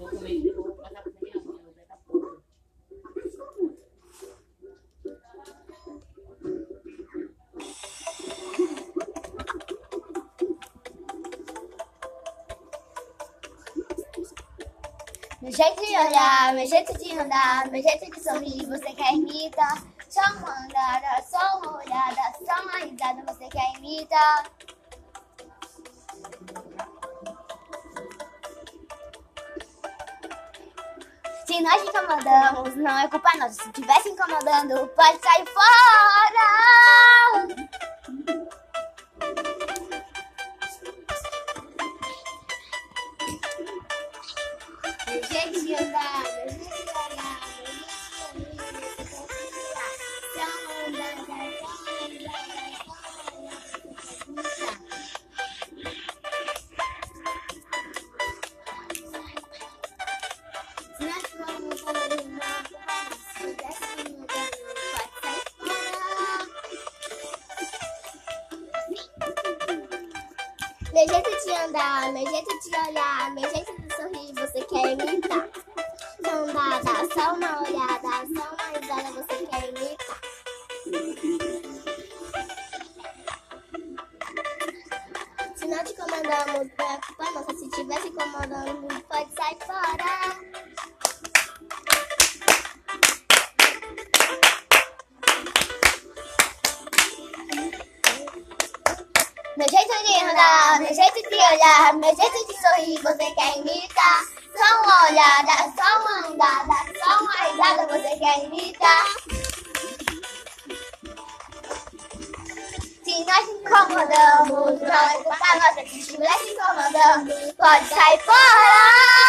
vou minha. Meu jeito de olhar, meu jeito de andar, meu jeito de sorrir, você quer imitar. Só uma andada, só uma olhada, só uma risada, você quer imitar. Se nós incomodamos, não é culpa nossa. Se tivesse incomodando, pode sair fora. De andar, Meu jeito de andar, meu jeito de olhar, meu jeito de sorrir, você quer imitar. Só andada, só uma olhada, só uma risada, você quer imitar. Se não te incomodamos, não é nossa. Se tivesse incomodando, pode sair Meu jeito de andar, meu jeito de olhar, meu jeito de sorrir, você quer imitar. Só uma olhada, só uma andada, só uma risada, você quer imitar. Se nós incomodamos, não é culpa nossa. Se incomodando, pode sair fora.